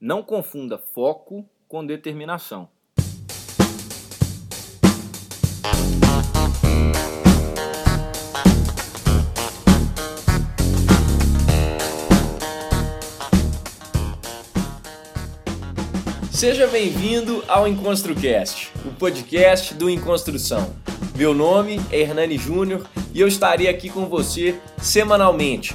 Não confunda foco com determinação. Seja bem-vindo ao EnconstruCast, o podcast do Enconstrução. Meu nome é Hernani Júnior e eu estarei aqui com você semanalmente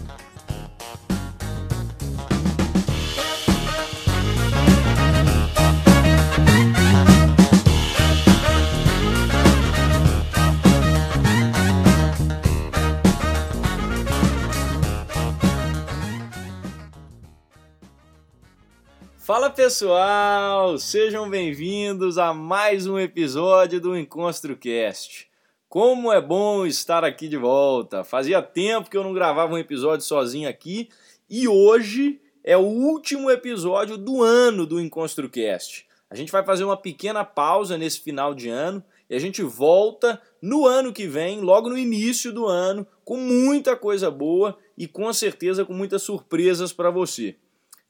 Pessoal, sejam bem-vindos a mais um episódio do EnconstruCast. Como é bom estar aqui de volta. Fazia tempo que eu não gravava um episódio sozinho aqui e hoje é o último episódio do ano do EnconstruCast. A gente vai fazer uma pequena pausa nesse final de ano e a gente volta no ano que vem, logo no início do ano, com muita coisa boa e com certeza com muitas surpresas para você.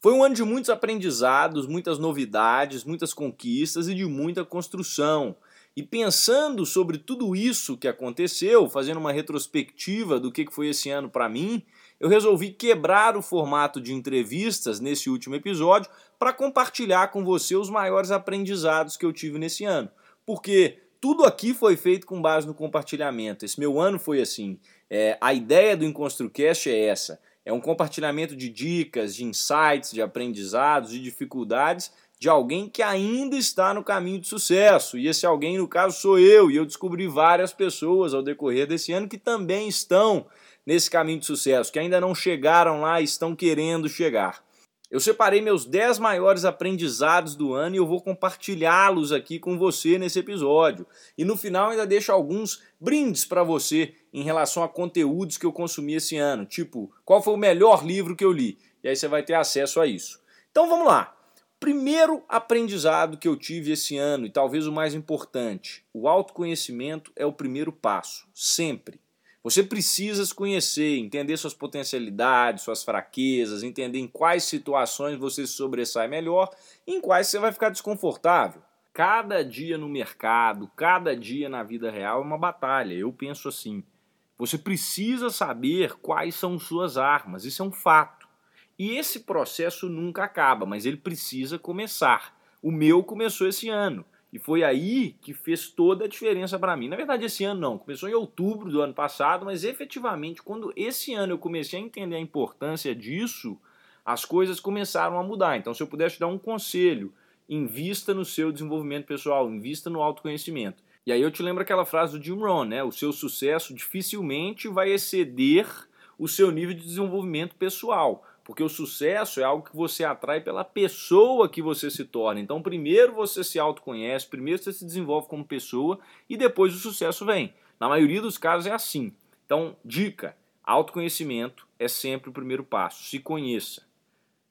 Foi um ano de muitos aprendizados, muitas novidades, muitas conquistas e de muita construção. E pensando sobre tudo isso que aconteceu, fazendo uma retrospectiva do que foi esse ano para mim, eu resolvi quebrar o formato de entrevistas nesse último episódio para compartilhar com você os maiores aprendizados que eu tive nesse ano. Porque tudo aqui foi feito com base no compartilhamento. Esse meu ano foi assim. É, a ideia do EnconstruCast é essa é um compartilhamento de dicas, de insights, de aprendizados, de dificuldades de alguém que ainda está no caminho de sucesso. E esse alguém, no caso, sou eu. E eu descobri várias pessoas ao decorrer desse ano que também estão nesse caminho de sucesso, que ainda não chegaram lá e estão querendo chegar. Eu separei meus 10 maiores aprendizados do ano e eu vou compartilhá-los aqui com você nesse episódio. E no final ainda deixo alguns brindes para você em relação a conteúdos que eu consumi esse ano, tipo, qual foi o melhor livro que eu li? E aí você vai ter acesso a isso. Então vamos lá. Primeiro aprendizado que eu tive esse ano, e talvez o mais importante: o autoconhecimento é o primeiro passo, sempre. Você precisa se conhecer, entender suas potencialidades, suas fraquezas, entender em quais situações você se sobressai melhor e em quais você vai ficar desconfortável. Cada dia no mercado, cada dia na vida real é uma batalha. Eu penso assim. Você precisa saber quais são suas armas, isso é um fato. E esse processo nunca acaba, mas ele precisa começar. O meu começou esse ano. E foi aí que fez toda a diferença para mim. Na verdade, esse ano não, começou em outubro do ano passado, mas efetivamente, quando esse ano eu comecei a entender a importância disso, as coisas começaram a mudar. Então, se eu pudesse dar um conselho, invista no seu desenvolvimento pessoal, invista no autoconhecimento. E aí eu te lembro aquela frase do Jim Rohn, né? O seu sucesso dificilmente vai exceder o seu nível de desenvolvimento pessoal. Porque o sucesso é algo que você atrai pela pessoa que você se torna. Então, primeiro você se autoconhece, primeiro você se desenvolve como pessoa e depois o sucesso vem. Na maioria dos casos é assim. Então, dica: autoconhecimento é sempre o primeiro passo. Se conheça.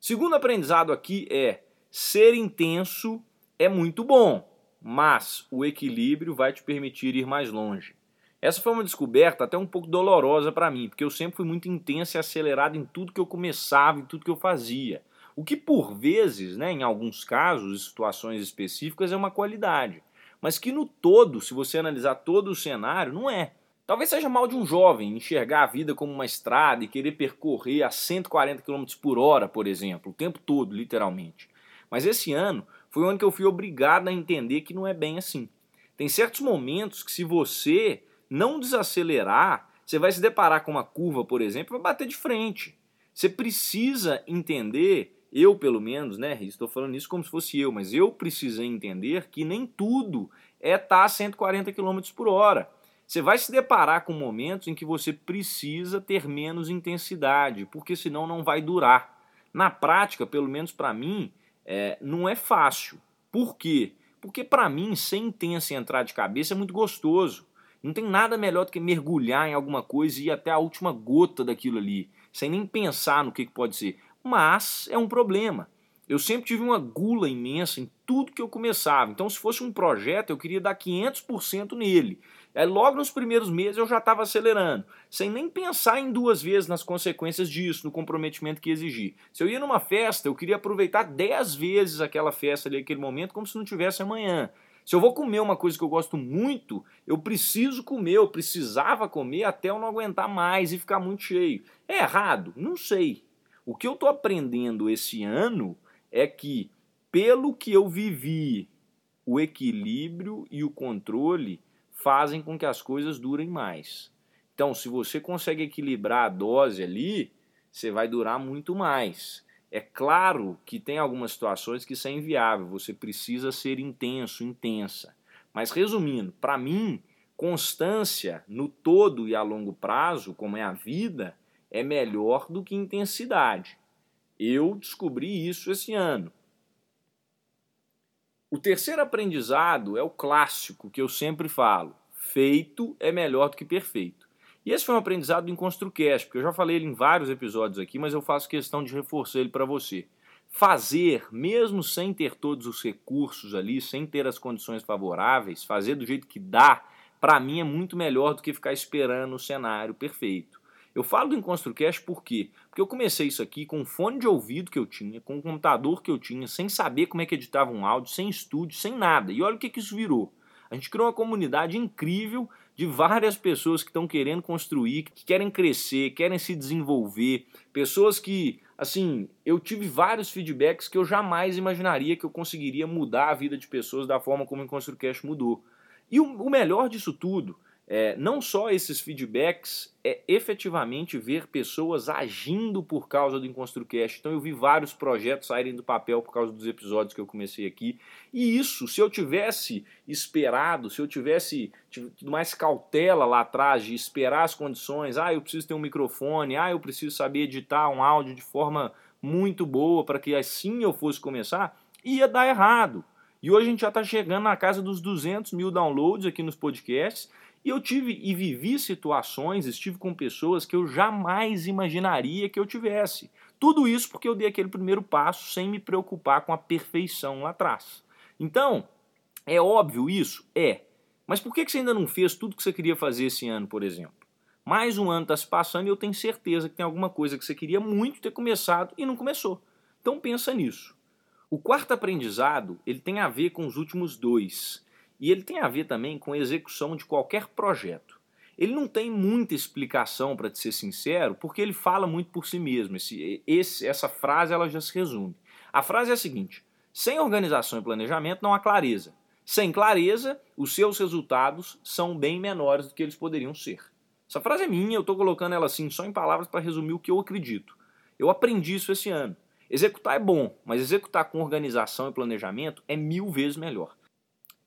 Segundo aprendizado aqui é: ser intenso é muito bom, mas o equilíbrio vai te permitir ir mais longe. Essa foi uma descoberta até um pouco dolorosa para mim, porque eu sempre fui muito intenso e acelerado em tudo que eu começava, em tudo que eu fazia. O que por vezes, né, em alguns casos, situações específicas, é uma qualidade. Mas que no todo, se você analisar todo o cenário, não é. Talvez seja mal de um jovem enxergar a vida como uma estrada e querer percorrer a 140 km por hora, por exemplo, o tempo todo, literalmente. Mas esse ano foi o ano que eu fui obrigado a entender que não é bem assim. Tem certos momentos que, se você não desacelerar, você vai se deparar com uma curva, por exemplo, vai bater de frente. Você precisa entender, eu pelo menos, né? Estou falando isso como se fosse eu, mas eu precisei entender que nem tudo é estar tá a 140 km por hora. Você vai se deparar com momentos em que você precisa ter menos intensidade, porque senão não vai durar. Na prática, pelo menos para mim, é, não é fácil. Por quê? Porque para mim, ser intenso e entrar de cabeça é muito gostoso. Não tem nada melhor do que mergulhar em alguma coisa e ir até a última gota daquilo ali, sem nem pensar no que, que pode ser. mas é um problema. Eu sempre tive uma gula imensa em tudo que eu começava. Então, se fosse um projeto, eu queria dar 500% nele. Aí, logo nos primeiros meses, eu já estava acelerando, sem nem pensar em duas vezes nas consequências disso, no comprometimento que exigir. Se eu ia numa festa, eu queria aproveitar 10 vezes aquela festa ali, aquele momento, como se não tivesse amanhã. Se eu vou comer uma coisa que eu gosto muito, eu preciso comer, eu precisava comer até eu não aguentar mais e ficar muito cheio. É errado? Não sei. O que eu estou aprendendo esse ano é que, pelo que eu vivi, o equilíbrio e o controle fazem com que as coisas durem mais. Então, se você consegue equilibrar a dose ali, você vai durar muito mais. É claro que tem algumas situações que isso é inviável, você precisa ser intenso, intensa. Mas resumindo, para mim, constância no todo e a longo prazo, como é a vida, é melhor do que intensidade. Eu descobri isso esse ano. O terceiro aprendizado é o clássico que eu sempre falo: feito é melhor do que perfeito. E esse foi um aprendizado do EnconstruCast, porque eu já falei ele em vários episódios aqui, mas eu faço questão de reforçar ele para você. Fazer, mesmo sem ter todos os recursos ali, sem ter as condições favoráveis, fazer do jeito que dá, para mim é muito melhor do que ficar esperando o cenário perfeito. Eu falo do EnconstruCast por quê? Porque eu comecei isso aqui com um fone de ouvido que eu tinha, com um computador que eu tinha, sem saber como é que editava um áudio, sem estúdio, sem nada. E olha o que, que isso virou. A gente criou uma comunidade incrível de várias pessoas que estão querendo construir, que querem crescer, querem se desenvolver, pessoas que, assim, eu tive vários feedbacks que eu jamais imaginaria que eu conseguiria mudar a vida de pessoas da forma como o EnconstruCast mudou. E o, o melhor disso tudo é, não só esses feedbacks, é efetivamente ver pessoas agindo por causa do EnconstruCast. Então eu vi vários projetos saírem do papel por causa dos episódios que eu comecei aqui. E isso, se eu tivesse esperado, se eu tivesse tido mais cautela lá atrás de esperar as condições, ah, eu preciso ter um microfone, ah, eu preciso saber editar um áudio de forma muito boa para que assim eu fosse começar, ia dar errado. E hoje a gente já está chegando na casa dos 200 mil downloads aqui nos podcasts e eu tive e vivi situações, estive com pessoas que eu jamais imaginaria que eu tivesse. Tudo isso porque eu dei aquele primeiro passo sem me preocupar com a perfeição lá atrás. Então, é óbvio isso? É. Mas por que você ainda não fez tudo que você queria fazer esse ano, por exemplo? Mais um ano está se passando e eu tenho certeza que tem alguma coisa que você queria muito ter começado e não começou. Então pensa nisso. O quarto aprendizado ele tem a ver com os últimos dois. E ele tem a ver também com execução de qualquer projeto. Ele não tem muita explicação, para te ser sincero, porque ele fala muito por si mesmo. Esse, esse, essa frase ela já se resume. A frase é a seguinte: sem organização e planejamento não há clareza. Sem clareza, os seus resultados são bem menores do que eles poderiam ser. Essa frase é minha, eu estou colocando ela assim só em palavras para resumir o que eu acredito. Eu aprendi isso esse ano. Executar é bom, mas executar com organização e planejamento é mil vezes melhor.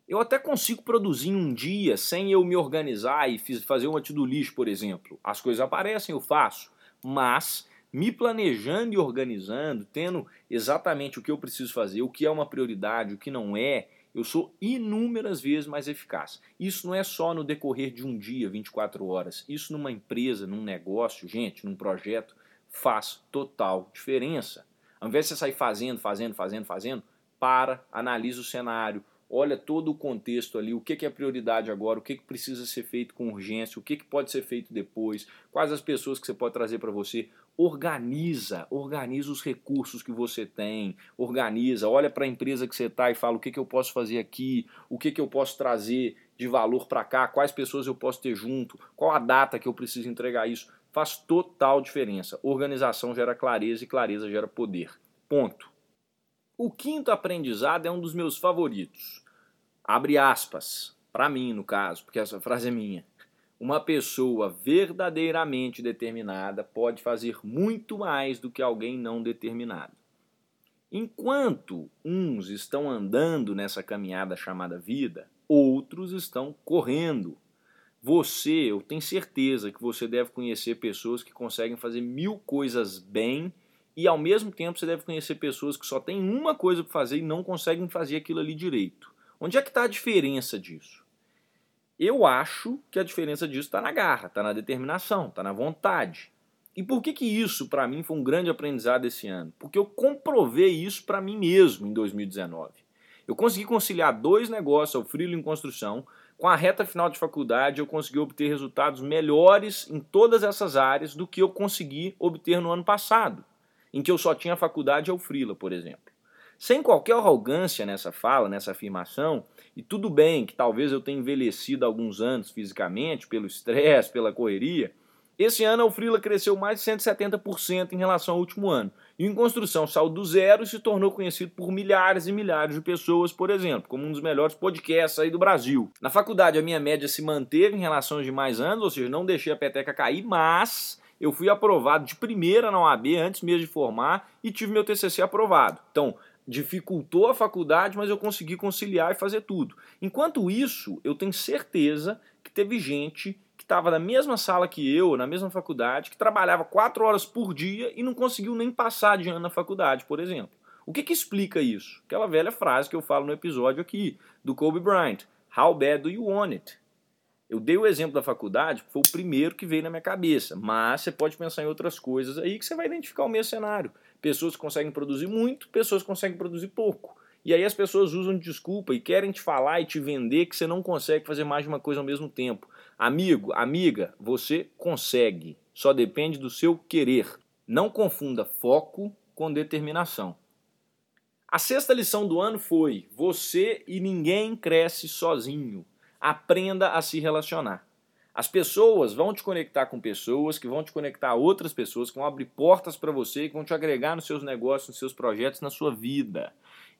Eu até consigo produzir um dia sem eu me organizar e fazer uma to-do list, por exemplo. As coisas aparecem, eu faço. Mas me planejando e organizando, tendo exatamente o que eu preciso fazer, o que é uma prioridade, o que não é, eu sou inúmeras vezes mais eficaz. Isso não é só no decorrer de um dia, 24 horas. Isso numa empresa, num negócio, gente, num projeto, faz total diferença. Ao invés de você sair fazendo, fazendo, fazendo, fazendo, para, analisa o cenário, olha todo o contexto ali, o que, que é prioridade agora, o que, que precisa ser feito com urgência, o que, que pode ser feito depois, quais as pessoas que você pode trazer para você. Organiza, organiza os recursos que você tem, organiza, olha para a empresa que você está e fala o que, que eu posso fazer aqui, o que, que eu posso trazer de valor para cá, quais pessoas eu posso ter junto, qual a data que eu preciso entregar isso. Faz total diferença. Organização gera clareza e clareza gera poder. Ponto. O quinto aprendizado é um dos meus favoritos abre aspas, para mim no caso, porque essa frase é minha. Uma pessoa verdadeiramente determinada pode fazer muito mais do que alguém não determinado. Enquanto uns estão andando nessa caminhada chamada vida, outros estão correndo. Você, eu tenho certeza que você deve conhecer pessoas que conseguem fazer mil coisas bem e ao mesmo tempo você deve conhecer pessoas que só têm uma coisa para fazer e não conseguem fazer aquilo ali direito. Onde é que está a diferença disso? Eu acho que a diferença disso está na garra, está na determinação, está na vontade. E por que que isso para mim foi um grande aprendizado esse ano? Porque eu comprovei isso para mim mesmo em 2019. Eu consegui conciliar dois negócios, o frilo em construção, com a reta final de faculdade eu consegui obter resultados melhores em todas essas áreas do que eu consegui obter no ano passado, em que eu só tinha faculdade ou frila, por exemplo. Sem qualquer arrogância nessa fala, nessa afirmação, e tudo bem que talvez eu tenha envelhecido alguns anos fisicamente, pelo estresse, pela correria, esse ano a Frila cresceu mais de 170% em relação ao último ano. E em construção saiu do zero e se tornou conhecido por milhares e milhares de pessoas, por exemplo, como um dos melhores podcasts aí do Brasil. Na faculdade a minha média se manteve em relação aos demais anos, ou seja, não deixei a peteca cair, mas eu fui aprovado de primeira na OAB antes mesmo de formar e tive meu TCC aprovado. Então, dificultou a faculdade, mas eu consegui conciliar e fazer tudo. Enquanto isso, eu tenho certeza que teve gente que estava na mesma sala que eu, na mesma faculdade, que trabalhava quatro horas por dia e não conseguiu nem passar de ano na faculdade, por exemplo. O que, que explica isso? Aquela velha frase que eu falo no episódio aqui, do Kobe Bryant: How bad do you want it? Eu dei o exemplo da faculdade, foi o primeiro que veio na minha cabeça, mas você pode pensar em outras coisas aí que você vai identificar o mesmo cenário. Pessoas que conseguem produzir muito, pessoas que conseguem produzir pouco. E aí as pessoas usam de desculpa e querem te falar e te vender que você não consegue fazer mais de uma coisa ao mesmo tempo. Amigo, amiga, você consegue. Só depende do seu querer. Não confunda foco com determinação. A sexta lição do ano foi: você e ninguém cresce sozinho. Aprenda a se relacionar. As pessoas vão te conectar com pessoas que vão te conectar a outras pessoas, que vão abrir portas para você, que vão te agregar nos seus negócios, nos seus projetos, na sua vida.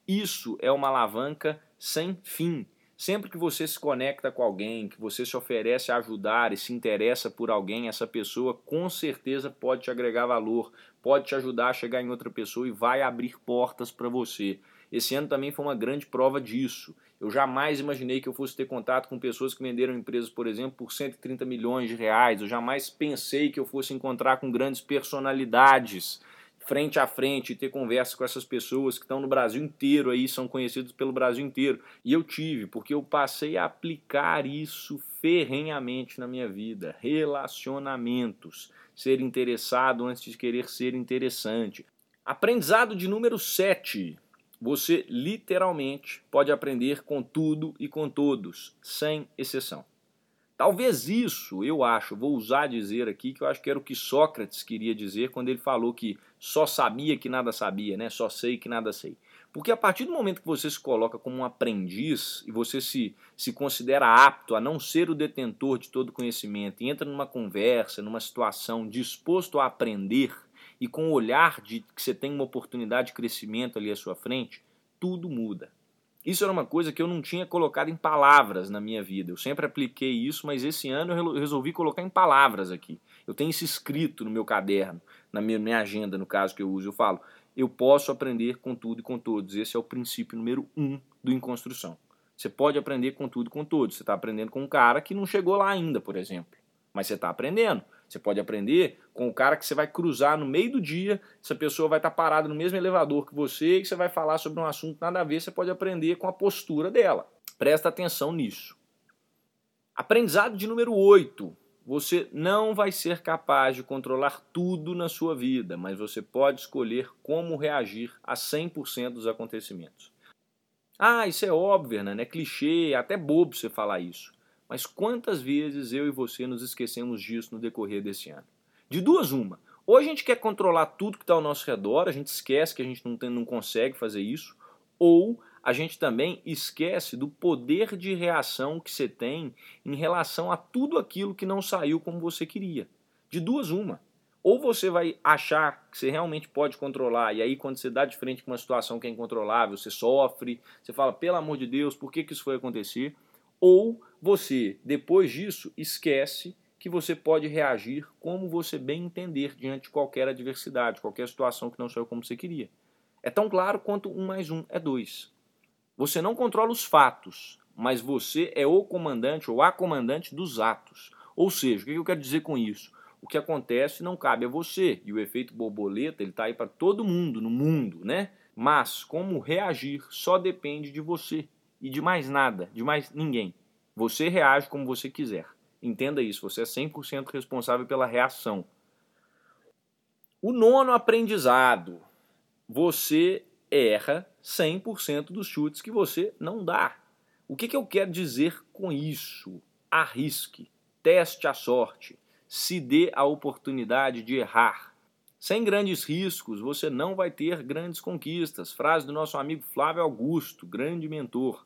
Isso é uma alavanca sem fim. Sempre que você se conecta com alguém, que você se oferece a ajudar e se interessa por alguém, essa pessoa com certeza pode te agregar valor, pode te ajudar a chegar em outra pessoa e vai abrir portas para você. Esse ano também foi uma grande prova disso. Eu jamais imaginei que eu fosse ter contato com pessoas que venderam empresas, por exemplo, por 130 milhões de reais. Eu jamais pensei que eu fosse encontrar com grandes personalidades frente a frente ter conversa com essas pessoas que estão no Brasil inteiro aí, são conhecidos pelo Brasil inteiro. E eu tive, porque eu passei a aplicar isso ferrenhamente na minha vida. Relacionamentos. Ser interessado antes de querer ser interessante. Aprendizado de número 7. Você literalmente pode aprender com tudo e com todos, sem exceção. Talvez isso, eu acho, vou usar dizer aqui, que eu acho que era o que Sócrates queria dizer quando ele falou que só sabia que nada sabia, né? Só sei que nada sei. Porque a partir do momento que você se coloca como um aprendiz e você se, se considera apto a não ser o detentor de todo conhecimento e entra numa conversa, numa situação disposto a aprender e com o olhar de que você tem uma oportunidade de crescimento ali à sua frente, tudo muda. Isso era uma coisa que eu não tinha colocado em palavras na minha vida. Eu sempre apliquei isso, mas esse ano eu resolvi colocar em palavras aqui. Eu tenho isso escrito no meu caderno, na minha, agenda, no caso que eu uso. Eu falo, eu posso aprender com tudo e com todos. Esse é o princípio número um do Em Construção. Você pode aprender com tudo e com todos. Você está aprendendo com um cara que não chegou lá ainda, por exemplo. Mas você está aprendendo. Você pode aprender com o cara que você vai cruzar no meio do dia, essa pessoa vai estar parada no mesmo elevador que você e você vai falar sobre um assunto nada a ver, você pode aprender com a postura dela. Presta atenção nisso. Aprendizado de número 8. Você não vai ser capaz de controlar tudo na sua vida, mas você pode escolher como reagir a 100% dos acontecimentos. Ah, isso é óbvio, né? É clichê, é até bobo você falar isso. Mas quantas vezes eu e você nos esquecemos disso no decorrer desse ano? De duas, uma. Ou a gente quer controlar tudo que está ao nosso redor, a gente esquece que a gente não, tem, não consegue fazer isso, ou a gente também esquece do poder de reação que você tem em relação a tudo aquilo que não saiu como você queria. De duas, uma. Ou você vai achar que você realmente pode controlar, e aí quando você dá de frente com uma situação que é incontrolável, você sofre, você fala, pelo amor de Deus, por que, que isso foi acontecer? Ou você, depois disso, esquece que você pode reagir como você bem entender diante de qualquer adversidade, qualquer situação que não saiu como você queria. É tão claro quanto um mais um é dois. Você não controla os fatos, mas você é o comandante ou a comandante dos atos. Ou seja, o que eu quero dizer com isso? O que acontece não cabe a você. E o efeito borboleta ele está aí para todo mundo no mundo, né? Mas como reagir só depende de você e de mais nada, de mais ninguém. Você reage como você quiser. Entenda isso, você é 100% responsável pela reação. O nono aprendizado: você erra 100% dos chutes que você não dá. O que, que eu quero dizer com isso? Arrisque, teste a sorte, se dê a oportunidade de errar. Sem grandes riscos, você não vai ter grandes conquistas. Frase do nosso amigo Flávio Augusto, grande mentor.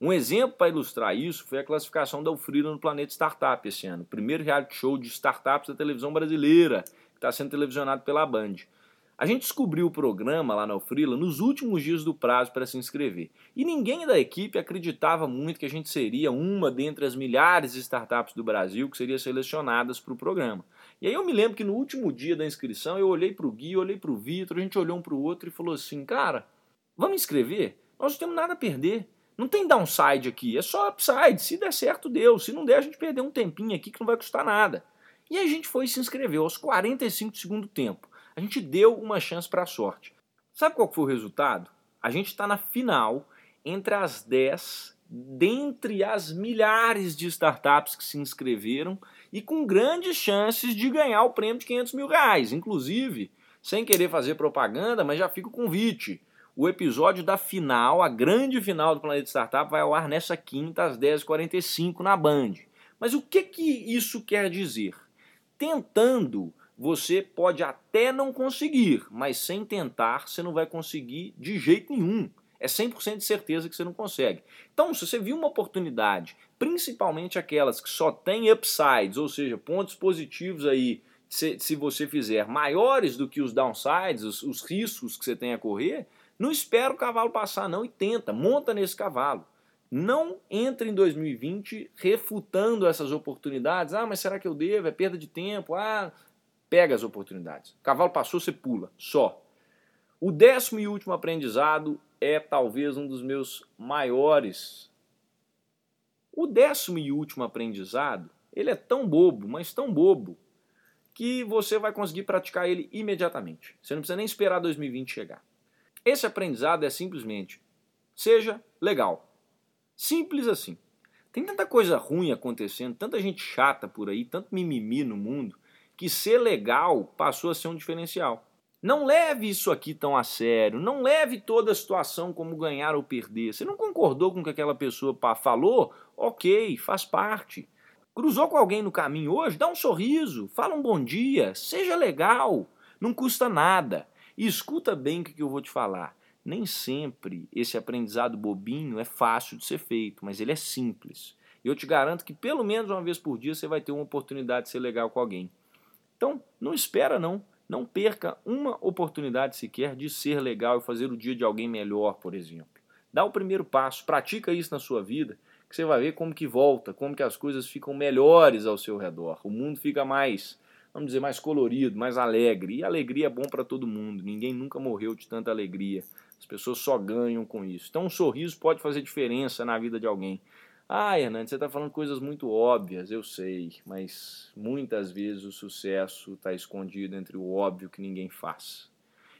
Um exemplo para ilustrar isso foi a classificação da Ufrida no Planeta Startup esse ano, primeiro reality show de startups da televisão brasileira, que está sendo televisionado pela Band. A gente descobriu o programa lá na Ufrila nos últimos dias do prazo para se inscrever. E ninguém da equipe acreditava muito que a gente seria uma dentre as milhares de startups do Brasil que seriam selecionadas para o programa. E aí eu me lembro que no último dia da inscrição eu olhei para o Gui, olhei para o Vitor, a gente olhou um para o outro e falou assim, cara, vamos inscrever? Nós não temos nada a perder. Não tem downside aqui, é só upside. Se der certo, deu. Se não der, a gente perdeu um tempinho aqui que não vai custar nada. E a gente foi se inscrever aos 45 do segundo tempo. A gente deu uma chance para a sorte. Sabe qual foi o resultado? A gente está na final entre as 10, dentre as milhares de startups que se inscreveram e com grandes chances de ganhar o prêmio de 500 mil reais. Inclusive, sem querer fazer propaganda, mas já fica o convite o episódio da final, a grande final do Planeta Startup, vai ao ar nessa quinta às 10h45 na Band. Mas o que, que isso quer dizer? Tentando, você pode até não conseguir, mas sem tentar, você não vai conseguir de jeito nenhum. É 100% de certeza que você não consegue. Então, se você viu uma oportunidade, principalmente aquelas que só têm upsides, ou seja, pontos positivos aí, se, se você fizer maiores do que os downsides, os, os riscos que você tem a correr, não espera o cavalo passar, não, e tenta, monta nesse cavalo. Não entre em 2020 refutando essas oportunidades. Ah, mas será que eu devo? É perda de tempo. Ah, pega as oportunidades. O cavalo passou, você pula, só. O décimo e último aprendizado é talvez um dos meus maiores. O décimo e último aprendizado, ele é tão bobo, mas tão bobo, que você vai conseguir praticar ele imediatamente. Você não precisa nem esperar 2020 chegar. Esse aprendizado é simplesmente seja legal. Simples assim. Tem tanta coisa ruim acontecendo, tanta gente chata por aí, tanto mimimi no mundo, que ser legal passou a ser um diferencial. Não leve isso aqui tão a sério, não leve toda a situação como ganhar ou perder. Você não concordou com o que aquela pessoa falou? Ok, faz parte. Cruzou com alguém no caminho hoje? Dá um sorriso, fala um bom dia, seja legal, não custa nada. E escuta bem o que eu vou te falar. Nem sempre esse aprendizado bobinho é fácil de ser feito, mas ele é simples. E eu te garanto que pelo menos uma vez por dia você vai ter uma oportunidade de ser legal com alguém. Então, não espera não. Não perca uma oportunidade sequer de ser legal e fazer o dia de alguém melhor, por exemplo. Dá o primeiro passo, pratica isso na sua vida, que você vai ver como que volta, como que as coisas ficam melhores ao seu redor. O mundo fica mais vamos dizer, mais colorido, mais alegre. E alegria é bom para todo mundo. Ninguém nunca morreu de tanta alegria. As pessoas só ganham com isso. Então, um sorriso pode fazer diferença na vida de alguém. Ah, Hernandes, você está falando coisas muito óbvias, eu sei, mas muitas vezes o sucesso está escondido entre o óbvio que ninguém faz.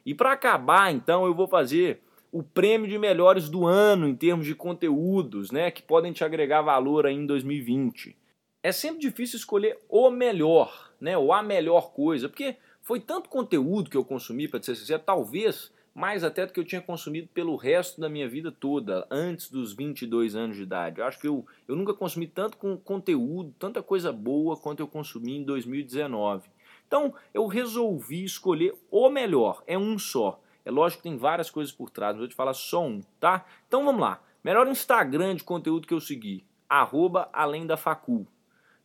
E para acabar, então, eu vou fazer o prêmio de melhores do ano em termos de conteúdos, né, que podem te agregar valor aí em 2020 é sempre difícil escolher o melhor, né, ou a melhor coisa, porque foi tanto conteúdo que eu consumi, para ser sincero, talvez mais até do que eu tinha consumido pelo resto da minha vida toda, antes dos 22 anos de idade. Eu acho que eu, eu nunca consumi tanto com conteúdo, tanta coisa boa quanto eu consumi em 2019. Então eu resolvi escolher o melhor, é um só. É lógico que tem várias coisas por trás, mas vou te falar só um, tá? Então vamos lá. Melhor Instagram de conteúdo que eu segui, arroba além da facul.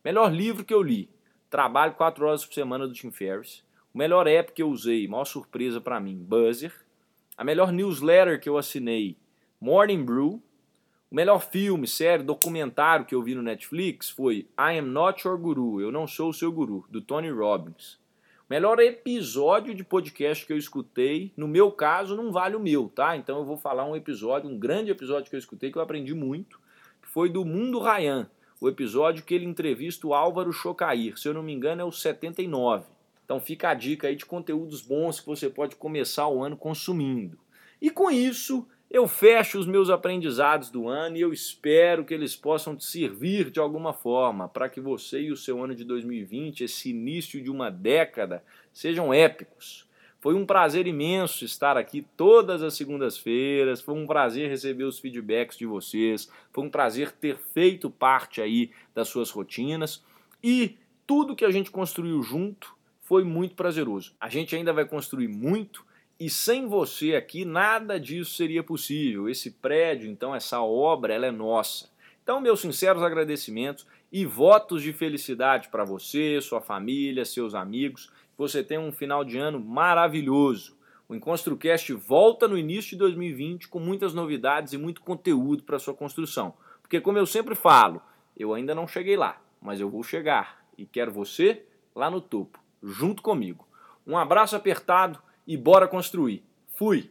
Melhor livro que eu li. Trabalho 4 horas por semana do Tim Ferriss. O melhor app que eu usei, maior surpresa para mim, Buzzer. A melhor newsletter que eu assinei, Morning Brew. O melhor filme, série, documentário que eu vi no Netflix foi I Am Not Your Guru, Eu Não Sou o Seu Guru, do Tony Robbins. O melhor episódio de podcast que eu escutei, no meu caso, não vale o meu, tá? Então eu vou falar um episódio, um grande episódio que eu escutei que eu aprendi muito, que foi do Mundo Ryan o episódio que ele entrevista o Álvaro Chocair, se eu não me engano é o 79. Então fica a dica aí de conteúdos bons que você pode começar o ano consumindo. E com isso, eu fecho os meus aprendizados do ano e eu espero que eles possam te servir de alguma forma para que você e o seu ano de 2020, esse início de uma década, sejam épicos. Foi um prazer imenso estar aqui todas as segundas-feiras. Foi um prazer receber os feedbacks de vocês. Foi um prazer ter feito parte aí das suas rotinas. E tudo que a gente construiu junto foi muito prazeroso. A gente ainda vai construir muito e sem você aqui nada disso seria possível. Esse prédio, então, essa obra, ela é nossa. Então, meus sinceros agradecimentos e votos de felicidade para você, sua família, seus amigos. Você tenha um final de ano maravilhoso. O EnconstruCast volta no início de 2020 com muitas novidades e muito conteúdo para sua construção. Porque, como eu sempre falo, eu ainda não cheguei lá, mas eu vou chegar e quero você lá no topo, junto comigo. Um abraço apertado e bora construir. Fui!